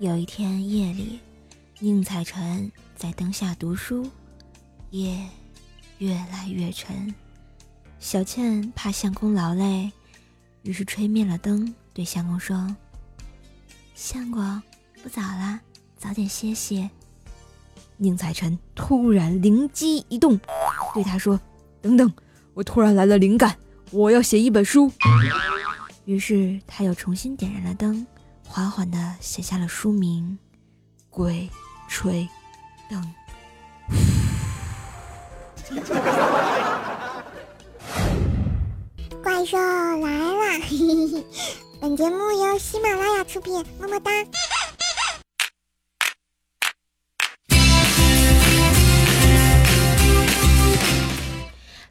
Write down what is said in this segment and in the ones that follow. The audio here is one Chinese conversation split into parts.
有一天夜里，宁采臣在灯下读书，夜越来越沉。小倩怕相公劳累，于是吹灭了灯，对相公说：“相公，不早了，早点歇歇。”宁采臣突然灵机一动，对他说：“等等，我突然来了灵感，我要写一本书。”于是他又重新点燃了灯。缓缓地写下了书名《鬼吹灯》。怪兽来了！本节目由喜马拉雅出品，么么哒。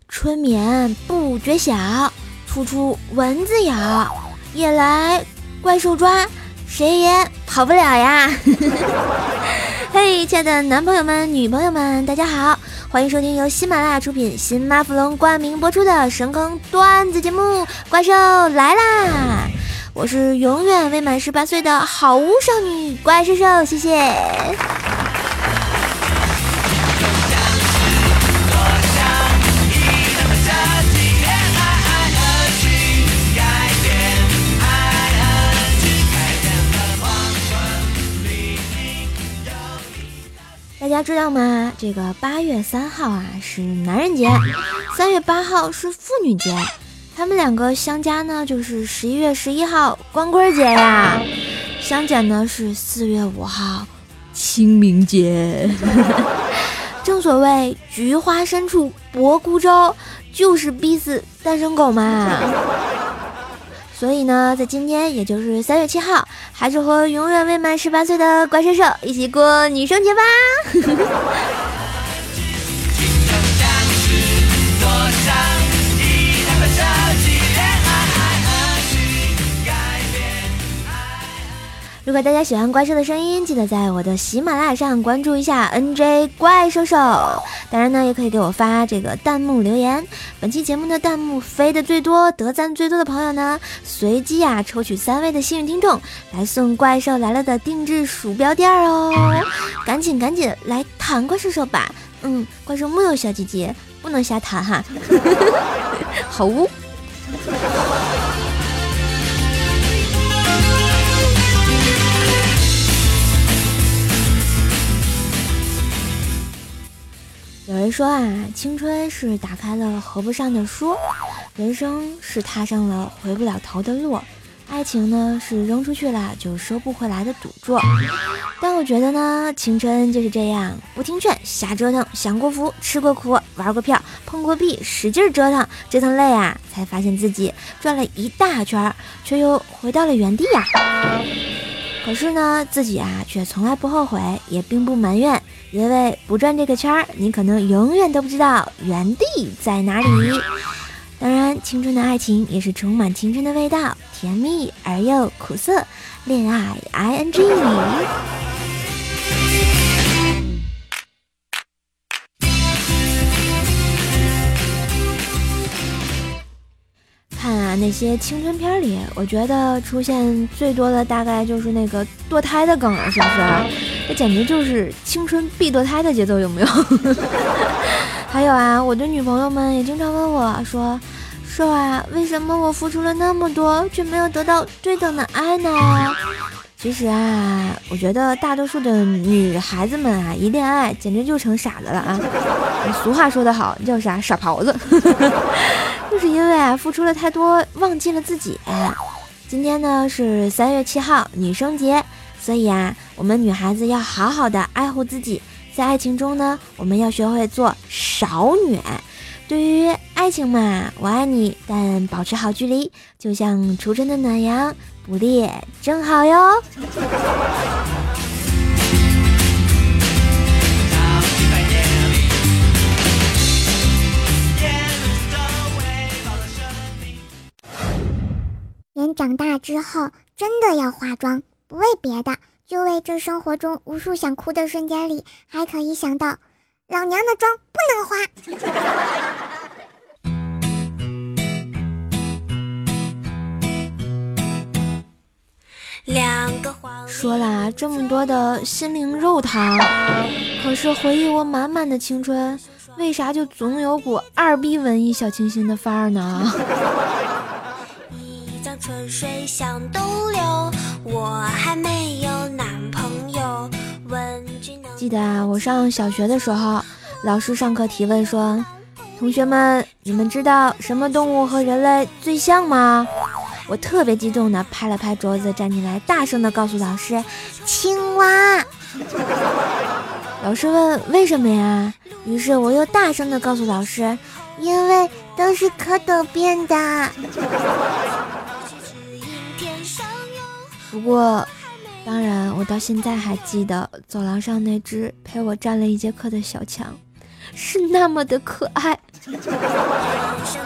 春眠不觉晓，处处蚊子咬，夜来怪兽抓。谁也跑不了呀！嘿，亲爱的男朋友们、女朋友们，大家好，欢迎收听由喜马拉雅出品、新马弗龙冠名播出的神坑段子节目《怪兽来啦》。我是永远未满十八岁的好巫少女怪兽兽，谢谢。大家知道吗？这个八月三号啊是男人节，三月八号是妇女节，他们两个相加呢就是十一月十一号光棍节呀，相减呢是四月五号清明节。正所谓菊花深处泊孤舟，就是逼死单身狗嘛。所以呢，在今天，也就是三月七号，还是和永远未满十八岁的怪兽兽一起过女生节吧。如果大家喜欢怪兽的声音，记得在我的喜马拉雅上关注一下 NJ 怪兽兽。当然呢，也可以给我发这个弹幕留言。本期节目的弹幕飞的最多、得赞最多的朋友呢，随机啊抽取三位的幸运听众来送怪兽来了的定制鼠标垫哦。赶紧赶紧来弹怪兽兽吧！嗯，怪兽木有小姐姐不能瞎弹哈。好污。人说啊，青春是打开了合不上的书，人生是踏上了回不了头的路，爱情呢是扔出去了就收不回来的赌注。但我觉得呢，青春就是这样，不听劝，瞎折腾，享过福，吃过苦，玩过票，碰过壁，使劲折腾，折腾累啊，才发现自己转了一大圈，却又回到了原地呀。可是呢，自己啊却从来不后悔，也并不埋怨。因为不转这个圈儿，你可能永远都不知道原地在哪里。当然，青春的爱情也是充满青春的味道，甜蜜而又苦涩，恋爱 I N G。那些青春片里，我觉得出现最多的大概就是那个堕胎的梗了，是不是？这简直就是青春必堕胎的节奏，有没有？还有啊，我的女朋友们也经常问我说：“说啊，为什么我付出了那么多，却没有得到对等的爱呢？”其实啊，我觉得大多数的女孩子们啊，一恋爱简直就成傻子了啊！俗话说得好，叫啥？傻狍子。因为啊，付出了太多，忘记了自己。今天呢是三月七号，女生节。所以啊，我们女孩子要好好的爱护自己，在爱情中呢，我们要学会做少女。对于爱情嘛，我爱你，但保持好距离，就像初春的暖阳，不烈正好哟。人长大之后，真的要化妆。不为别的，就为这生活中无数想哭的瞬间里，还可以想到老娘的妆不能花。两个黄。说啦这么多的心灵肉汤，可是回忆我满满的青春，为啥就总有股二逼文艺小清新的范儿呢？春水向东流，我还没有男朋友记得啊，我上小学的时候，老师上课提问说：“同学们，你们知道什么动物和人类最像吗？”我特别激动的拍了拍桌子，站起来，大声的告诉老师：“青蛙。”老师问：“为什么呀？”于是我又大声的告诉老师：“因为都是蝌蚪变的。”不过，当然，我到现在还记得走廊上那只陪我站了一节课的小强，是那么的可爱。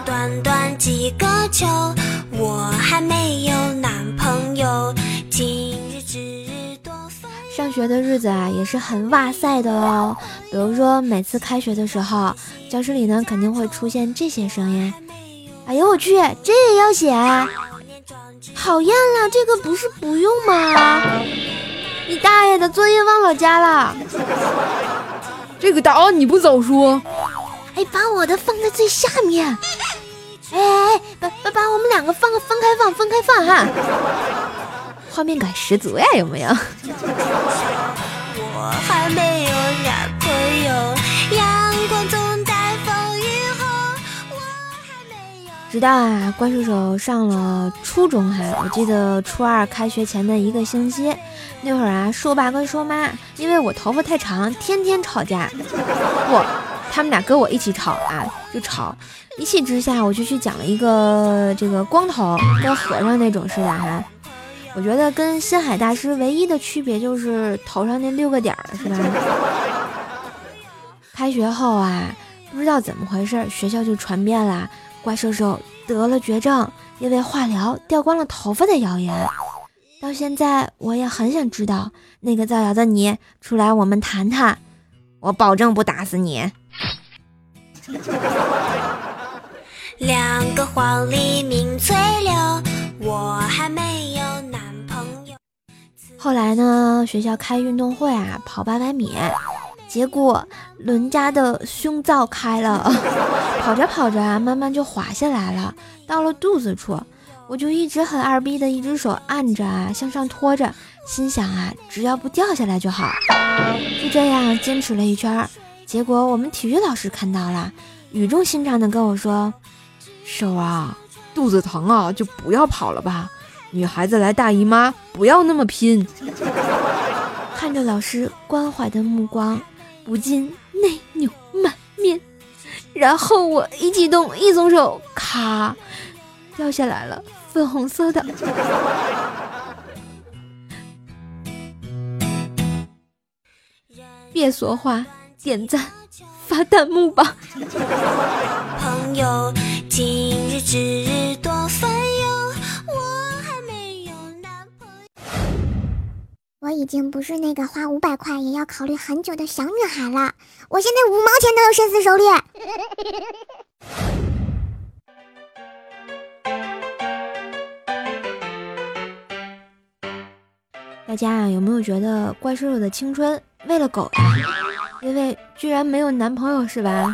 短短几个秋。我还没有男朋友。今日之日多上学的日子啊，也是很哇塞的哦。比如说，每次开学的时候，教室里呢肯定会出现这些声音。哎呦我去，这也要写？讨厌了，这个不是不用吗？你大爷的，作业忘老家了。这个答案你不早说。哎，把我的放在最下面。哎哎哎，把把把我们两个放分开放，分开放哈，画面感十足呀，有没有？直到啊，怪兽手上了初中哈，我记得初二开学前的一个星期，那会儿啊，硕爸跟说妈因为我头发太长，天天吵架，不，他们俩跟我一起吵啊，就吵。一气之下，我就去讲了一个这个光头跟和尚那种似的哈。我觉得跟心海大师唯一的区别就是头上那六个点儿，是吧？开学后啊，不知道怎么回事，学校就传遍了怪兽兽得了绝症，因为化疗掉光了头发的谣言。到现在，我也很想知道那个造谣的你出来，我们谈谈，我保证不打死你。两个黄鹂鸣翠柳，我还没有男朋友。后来呢，学校开运动会啊，跑八百米，结果伦家的胸罩开了，跑着跑着啊，慢慢就滑下来了，到了肚子处，我就一直很二逼的一只手按着啊，向上拖着，心想啊，只要不掉下来就好。就这样坚持了一圈，结果我们体育老师看到了，语重心长的跟我说。手啊，肚子疼啊，就不要跑了吧。女孩子来大姨妈，不要那么拼。看着老师关怀的目光，不禁内扭满面。然后我一激动，一松手，咔，掉下来了，粉红色的。别说话，点赞，发弹幕吧。朋友。今日之日多我已经不是那个花五百块也要考虑很久的小女孩了，我现在五毛钱都有深思熟虑。大家啊，有没有觉得怪兽兽的青春喂了狗呀？因为居然没有男朋友是吧？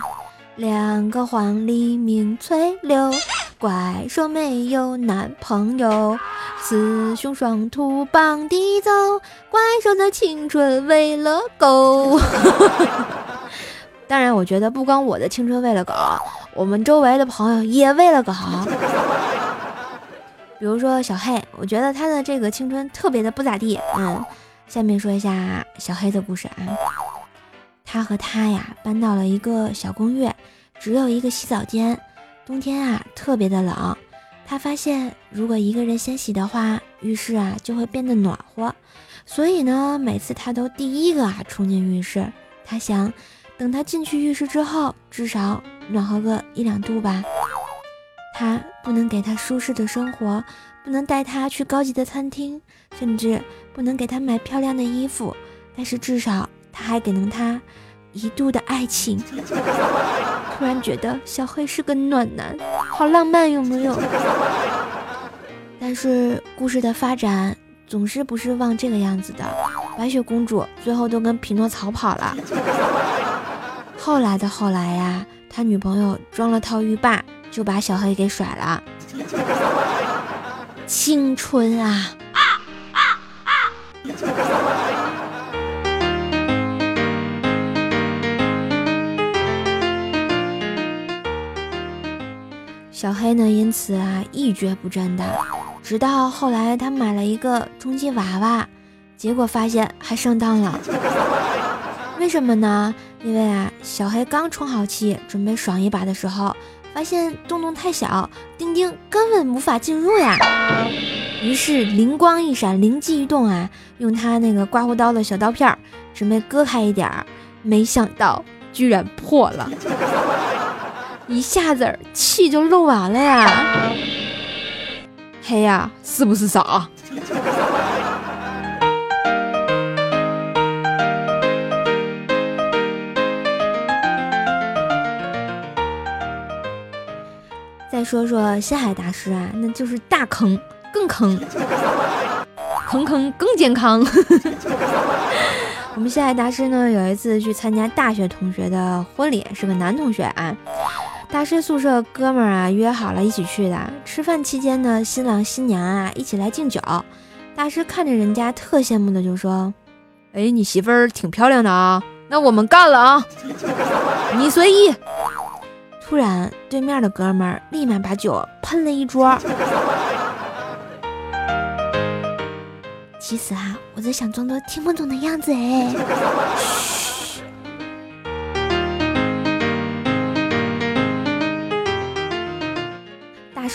两个黄鹂鸣翠柳，怪兽没有男朋友，雌雄双兔傍地走，怪兽的青春喂了狗。当然，我觉得不光我的青春喂了狗，我们周围的朋友也喂了狗。比如说小黑，我觉得他的这个青春特别的不咋地。嗯，下面说一下小黑的故事啊。他和他呀搬到了一个小公寓，只有一个洗澡间。冬天啊特别的冷，他发现如果一个人先洗的话，浴室啊就会变得暖和。所以呢，每次他都第一个啊冲进浴室。他想，等他进去浴室之后，至少暖和个一两度吧。他不能给他舒适的生活，不能带他去高级的餐厅，甚至不能给他买漂亮的衣服，但是至少。他还给了他一度的爱情，突然觉得小黑是个暖男，好浪漫，有没有？但是故事的发展总是不是忘这个样子的。白雪公主最后都跟匹诺曹跑了。后来的后来呀，他女朋友装了套浴霸，就把小黑给甩了。青春啊！小黑呢，因此啊一蹶不振的，直到后来他买了一个充气娃娃，结果发现还上当了。为什么呢？因为啊，小黑刚充好气，准备爽一把的时候，发现洞洞太小，丁丁根本无法进入呀。于是灵光一闪，灵机一动啊，用他那个刮胡刀的小刀片，准备割开一点儿，没想到居然破了。一下子气就漏完了呀！嘿呀，是不是傻？再说说星海大师啊，那就是大坑，更坑，坑坑更健康。我们星海大师呢，有一次去参加大学同学的婚礼，是个男同学啊。大师宿舍哥们儿啊，约好了一起去的。吃饭期间呢，新郎新娘啊一起来敬酒。大师看着人家，特羡慕的就说：“哎，你媳妇儿挺漂亮的啊，那我们干了啊，你随意。”突然，对面的哥们儿立马把酒喷了一桌。其实啊，我在想装作听不懂的样子哎。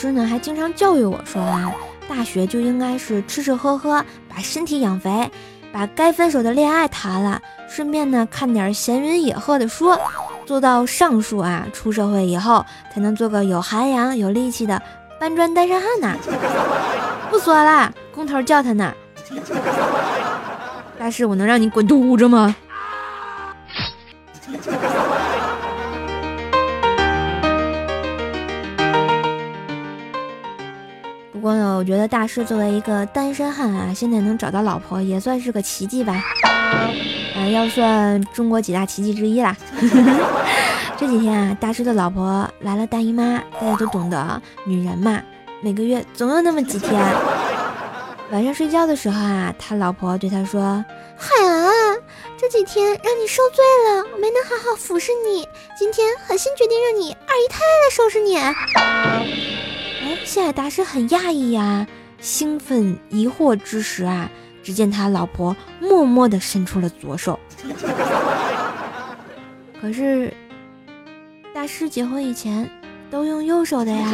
师呢还经常教育我说啊，大学就应该是吃吃喝喝，把身体养肥，把该分手的恋爱谈了，顺便呢看点闲云野鹤的书，做到上述啊，出社会以后才能做个有涵养、有力气的搬砖单身汉呢。不说了，工头叫他呢。大师，我能让你滚犊子吗？我觉得大师作为一个单身汉啊，现在能找到老婆也算是个奇迹吧。嗯，要算中国几大奇迹之一啦。这几天啊，大师的老婆来了大姨妈，大家都懂得，女人嘛，每个月总有那么几天。晚上睡觉的时候啊，他老婆对他说：“海啊，这几天让你受罪了，没能好好服侍你，今天狠心决定让你二姨太来收拾你。”谢海大师很讶异呀，兴奋疑惑之时啊，只见他老婆默默地伸出了左手。可是，大师结婚以前都用右手的呀。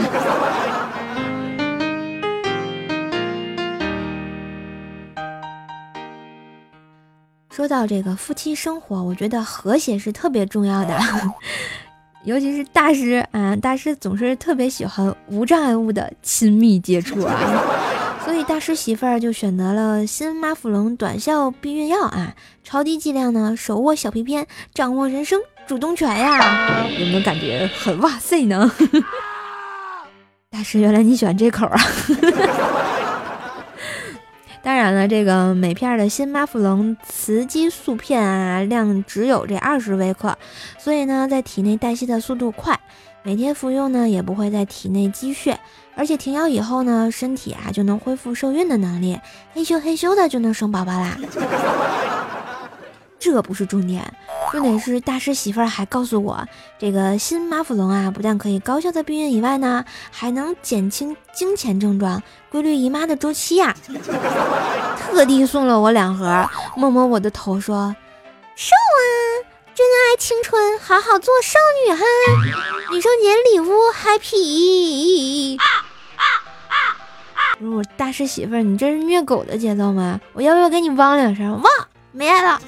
说到这个夫妻生活，我觉得和谐是特别重要的。尤其是大师啊，大师总是特别喜欢无障碍物的亲密接触啊，所以大师媳妇儿就选择了新妈富隆短效避孕药啊，超低剂量呢，手握小皮鞭，掌握人生主动权呀，有没有感觉很哇塞呢？大师，原来你喜欢这口啊！当然了，这个每片的新巴富龙雌激素片啊，量只有这二十微克，所以呢，在体内代谢的速度快，每天服用呢，也不会在体内积血，而且停药以后呢，身体啊就能恢复受孕的能力，嘿咻嘿咻的就能生宝宝啦。这不是重点，重点是大师媳妇儿还告诉我，这个新妈富隆啊，不但可以高效的避孕以外呢，还能减轻经前症状，规律姨妈的周期呀。特地送了我两盒，摸摸我的头说：“瘦啊，珍爱青春，好好做少女哈。女生节礼物 happy。”我大师媳妇儿，你这是虐狗的节奏吗？我要不要给你汪两声？汪。没了。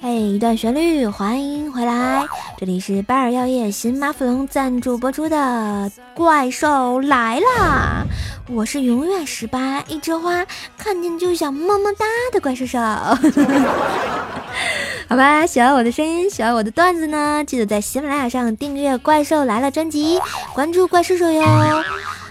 嘿，一段旋律，欢迎回来，这里是巴尔药业新马弗龙赞助播出的《怪兽来啦》，我是永远十八，一枝花，看见就想么么哒的怪兽兽。好吧，喜欢我的声音，喜欢我的段子呢，记得在喜马拉雅上订阅《怪兽来了》专辑，关注怪兽兽哟。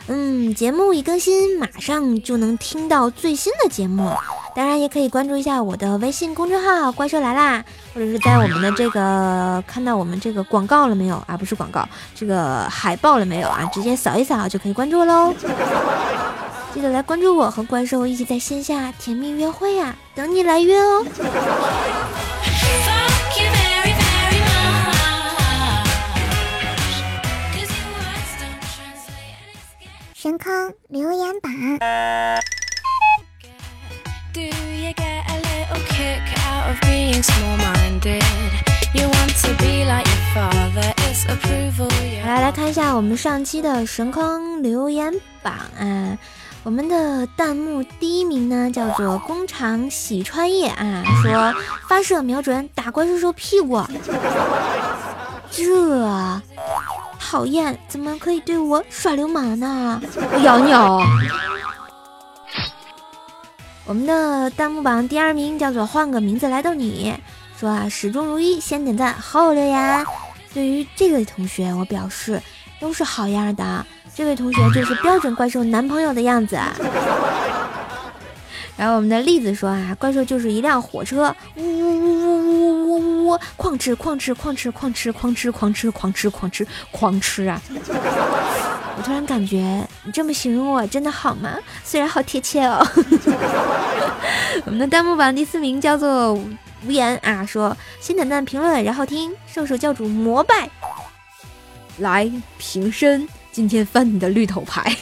嗯，节目一更新，马上就能听到最新的节目。当然，也可以关注一下我的微信公众号“怪兽来啦”，或者是在我们的这个看到我们这个广告了没有啊？不是广告，这个海报了没有啊？直接扫一扫就可以关注喽。记得来关注我和怪兽一起在线下甜蜜约会呀，等你来约哦。神坑留言板。来来看一下我们上期的神坑留言榜啊，我们的弹幕第一名呢叫做工厂洗穿液啊，说发射瞄准打怪兽兽屁股，这。讨厌，怎么可以对我耍流氓呢？我咬你哦！我们的弹幕榜第二名叫做换个名字来逗你，说啊始终如一，先点赞后留言。对于这位同学，我表示都是好样的，这位同学就是标准怪兽男朋友的样子。然后我们的栗子说啊，怪兽就是一辆火车，呜呜呜呜呜呜呜，哐吃哐吃哐吃哐吃哐吃哐吃哐吃哐吃狂吃啊！我突然感觉你这么形容我真的好吗？虽然好贴切哦。我们的弹幕榜第四名叫做无言啊，说先点赞评论，然后听兽兽教主膜拜，来平身，今天翻你的绿头牌。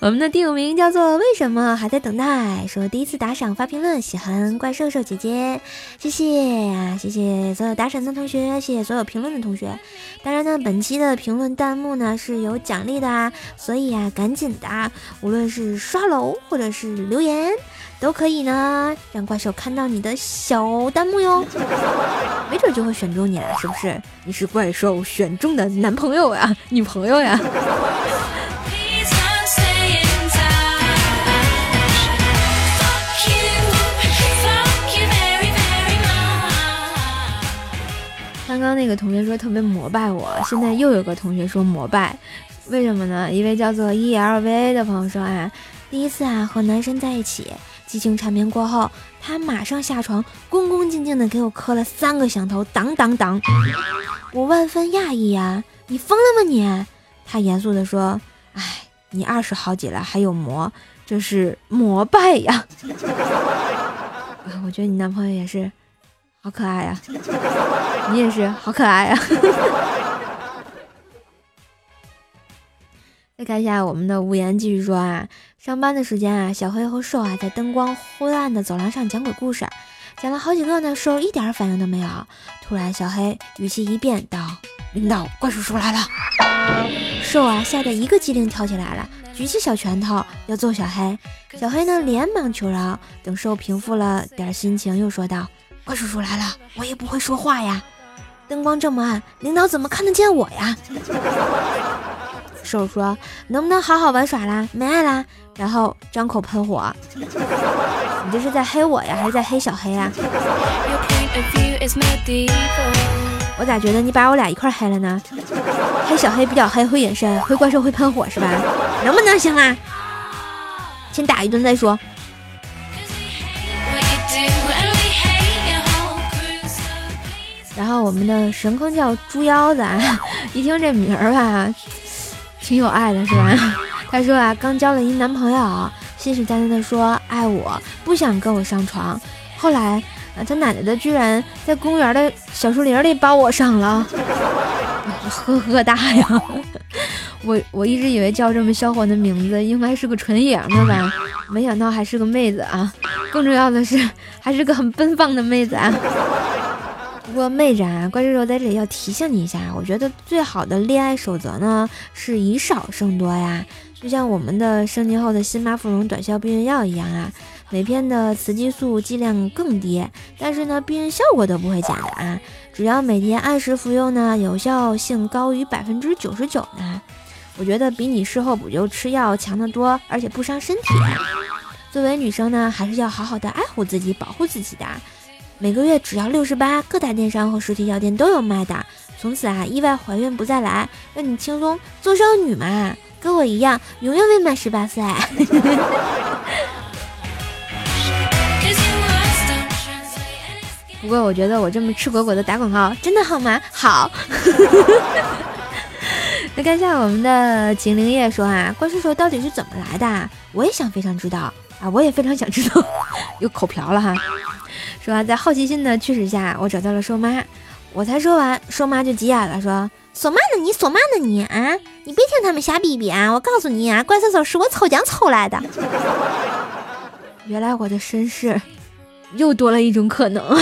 我们的第五名叫做为什么还在等待？说第一次打赏发评论，喜欢怪兽兽姐姐，谢谢啊，谢谢所有打赏的同学，谢谢所有评论的同学。当然呢，本期的评论弹幕呢是有奖励的啊，所以啊，赶紧的，无论是刷楼或者是留言，都可以呢，让怪兽看到你的小弹幕哟，没准就会选中你了，是不是？你是怪兽选中的男朋友呀，女朋友呀。刚刚那个同学说特别膜拜我，现在又有个同学说膜拜，为什么呢？一位叫做 E L V A 的朋友说啊，第一次啊和男神在一起，激情缠绵过后，他马上下床，恭恭敬敬的给我磕了三个响头，当当当，我万分讶异呀，你疯了吗你？他严肃的说，哎，你二十好几了还有膜，这是膜拜呀。我觉得你男朋友也是。好可爱呀！你也是好可爱呀！再看一下我们的无言，继续说啊，上班的时间啊，小黑和瘦啊在灯光昏暗的走廊上讲鬼故事，讲了好几个呢，瘦一点反应都没有。突然，小黑语气一变，道：“领导，怪叔叔来了！”瘦啊吓得一个机灵跳起来了，举起小拳头要揍小黑。小黑呢连忙求饶，等瘦平复了点心情，又说道。怪叔叔来了，我也不会说话呀。灯光这么暗，领导怎么看得见我呀？兽说：“能不能好好玩耍啦？没爱啦？”然后张口喷火。你这是在黑我呀，还是在黑小黑啊？我咋觉得你把我俩一块黑了呢？黑小黑比较黑，会隐身；黑怪兽会喷火，是吧？能不能行啊？先打一顿再说。我们的神坑叫猪腰子，啊，一听这名儿吧，挺有爱的，是吧？他说啊，刚交了一男朋友，信誓旦旦的说爱我，不想跟我上床。后来啊，他奶奶的居然在公园的小树林里把我上了，呵呵大呀！我我一直以为叫这么销魂的名字应该是个纯爷们吧，没想到还是个妹子啊！更重要的是，还是个很奔放的妹子啊！不过妹子啊，怪兽兽在这里要提醒你一下，我觉得最好的恋爱守则呢是以少胜多呀，就像我们的升级后的新马芙蓉短效避孕药一样啊，每片的雌激素剂量更低，但是呢，避孕效果都不会假的啊！只要每天按时服用呢，有效性高于百分之九十九呢。我觉得比你事后补救吃药强得多，而且不伤身体。作为女生呢，还是要好好的爱护自己，保护自己的。每个月只要六十八，各大电商和实体药店都有卖的。从此啊，意外怀孕不再来，让你轻松做少女嘛，跟我一样，永远未满十八岁。不过我觉得我这么赤果果的打广告真的好吗？好。那看一下我们的秦灵叶说啊，怪兽兽到底是怎么来的？我也想非常知道啊，我也非常想知道。又口瓢了哈，说，在好奇心的驱使下，我找到了瘦妈。我才说完，瘦妈就急眼了，说：“说嘛呢你？说嘛呢你？啊，你别听他们瞎逼逼啊！我告诉你啊，怪兽兽是我抽奖抽来的。原来我的身世又多了一种可能。”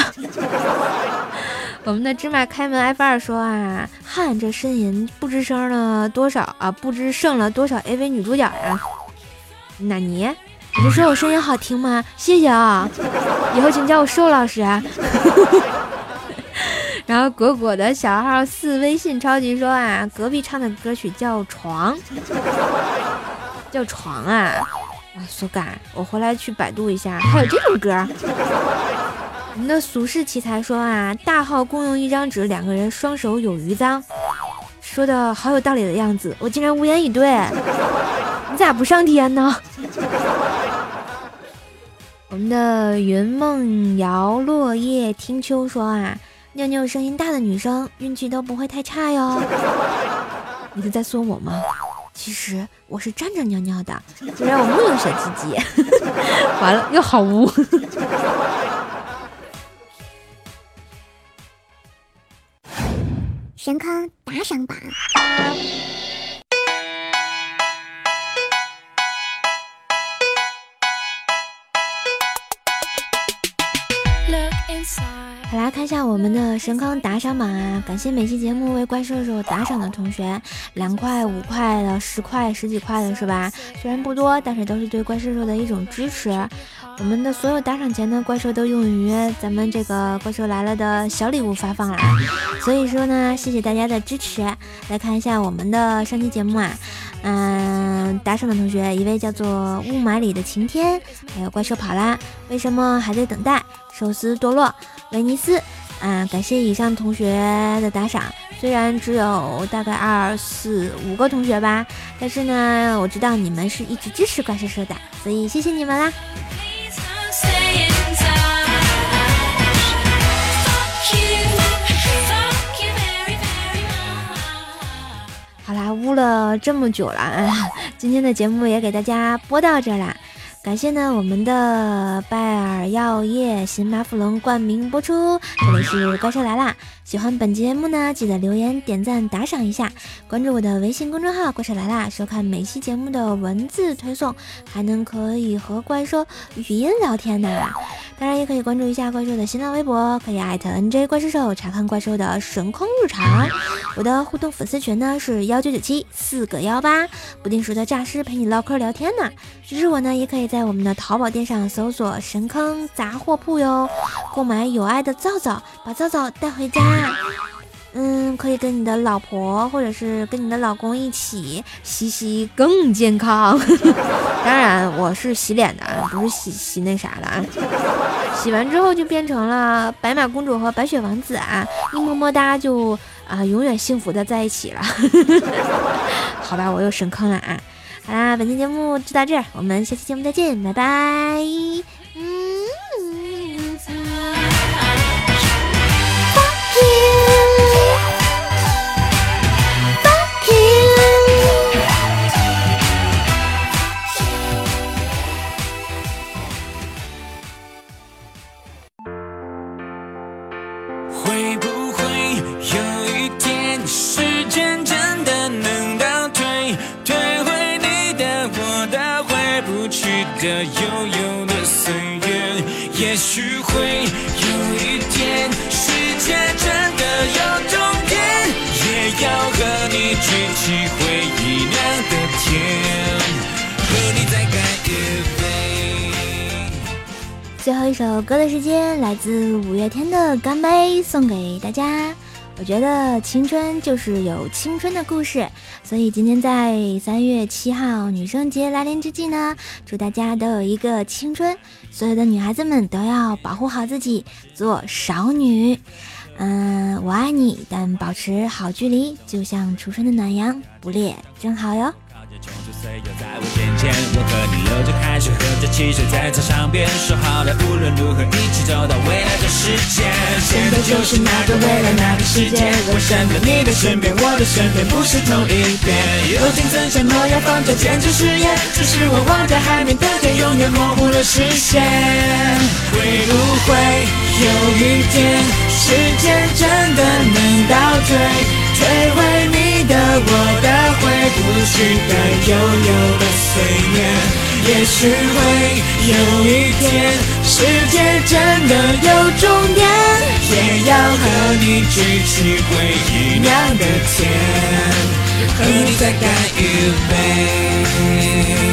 我们的芝麻开门 F 二说啊，汗这呻吟不知生了多少啊，不知剩了多少 AV 女主角呀？那你，你是说我声音好听吗？谢谢啊，以后请叫我瘦老师。然后果果的小号四微信超级说啊，隔壁唱的歌曲叫床，叫床啊，啊，苏干，我回来去百度一下，还有这种歌。我们的俗世奇才说啊，大号共用一张纸，两个人双手有余脏，说的好有道理的样子，我竟然无言以对。你咋不上天呢？我们的云梦瑶落叶听秋说啊，尿尿声音大的女生运气都不会太差哟。你是在说我吗？其实我是站着尿尿的，虽然我木有小鸡鸡。完了，又好污。神坑打赏榜。好啦，看一下我们的神坑打赏榜啊！感谢每期节目为怪兽兽打赏的同学，两块、五块的、十块、十几块的是吧？虽然不多，但是都是对怪兽兽的一种支持。我们的所有打赏钱呢，怪兽都用于咱们这个怪兽来了的小礼物发放了。所以说呢，谢谢大家的支持。来看一下我们的上期节目啊，嗯，打赏的同学一位叫做雾霾里的晴天，还有怪兽跑啦，为什么还在等待？寿司堕落。威尼斯，啊，感谢以上同学的打赏。虽然只有大概二四五个同学吧，但是呢，我知道你们是一直支持怪兽兽的，所以谢谢你们啦。好啦，污了这么久了，今天的节目也给大家播到这啦。感谢呢，我们的拜耳药业新马弗龙冠名播出。这里是怪兽来啦！喜欢本节目呢，记得留言、点赞、打赏一下，关注我的微信公众号“怪兽来啦”，收看每期节目的文字推送，还能可以和怪兽语音聊天呢。当然也可以关注一下怪兽的新浪微博，可以艾特 NJ 怪兽兽查看怪兽的神空日常。我的互动粉丝群呢是幺九九七四个幺八，不定时的诈尸陪你唠嗑聊天呢。支持我呢，也可以在我们的淘宝店上搜索“神坑杂货铺”哟，购买有爱的皂皂，把皂皂带回家。嗯，可以跟你的老婆或者是跟你的老公一起洗洗更健康。当然，我是洗脸的啊，不是洗洗那啥的啊。洗完之后就变成了白马公主和白雪王子啊，一么么哒就啊永远幸福的在一起了。好吧，我又深坑了啊。好啦，本期节目就到这儿，我们下期节目再见，拜拜。记得悠悠的岁月也许会有一天世界真的有终点也要和你举起回忆酿的甜和你再干一杯最后一首歌的时间来自五月天的干杯送给大家。我觉得青春就是有青春的故事。所以今天在三月七号女生节来临之际呢，祝大家都有一个青春。所有的女孩子们都要保护好自己，做少女。嗯，我爱你，但保持好距离，就像初春的暖阳，不烈正好哟。冲出岁月在我眼前，我和你流着汗水，喝着汽水，在操场边说好了，无论如何一起走到未来世界。现在就是那个未来，那个世界，我身边，你的身边，我的身边，不是同一边。友情曾像诺亚方舟，坚持誓言，只是我望着海面的天，永远模糊了视线。会不会有一天，时间真的能倒退，摧毁你的我的？回不去的悠悠的岁月，也许会有一天世界真的有终点也要和你举起回忆酿的甜和你再干一杯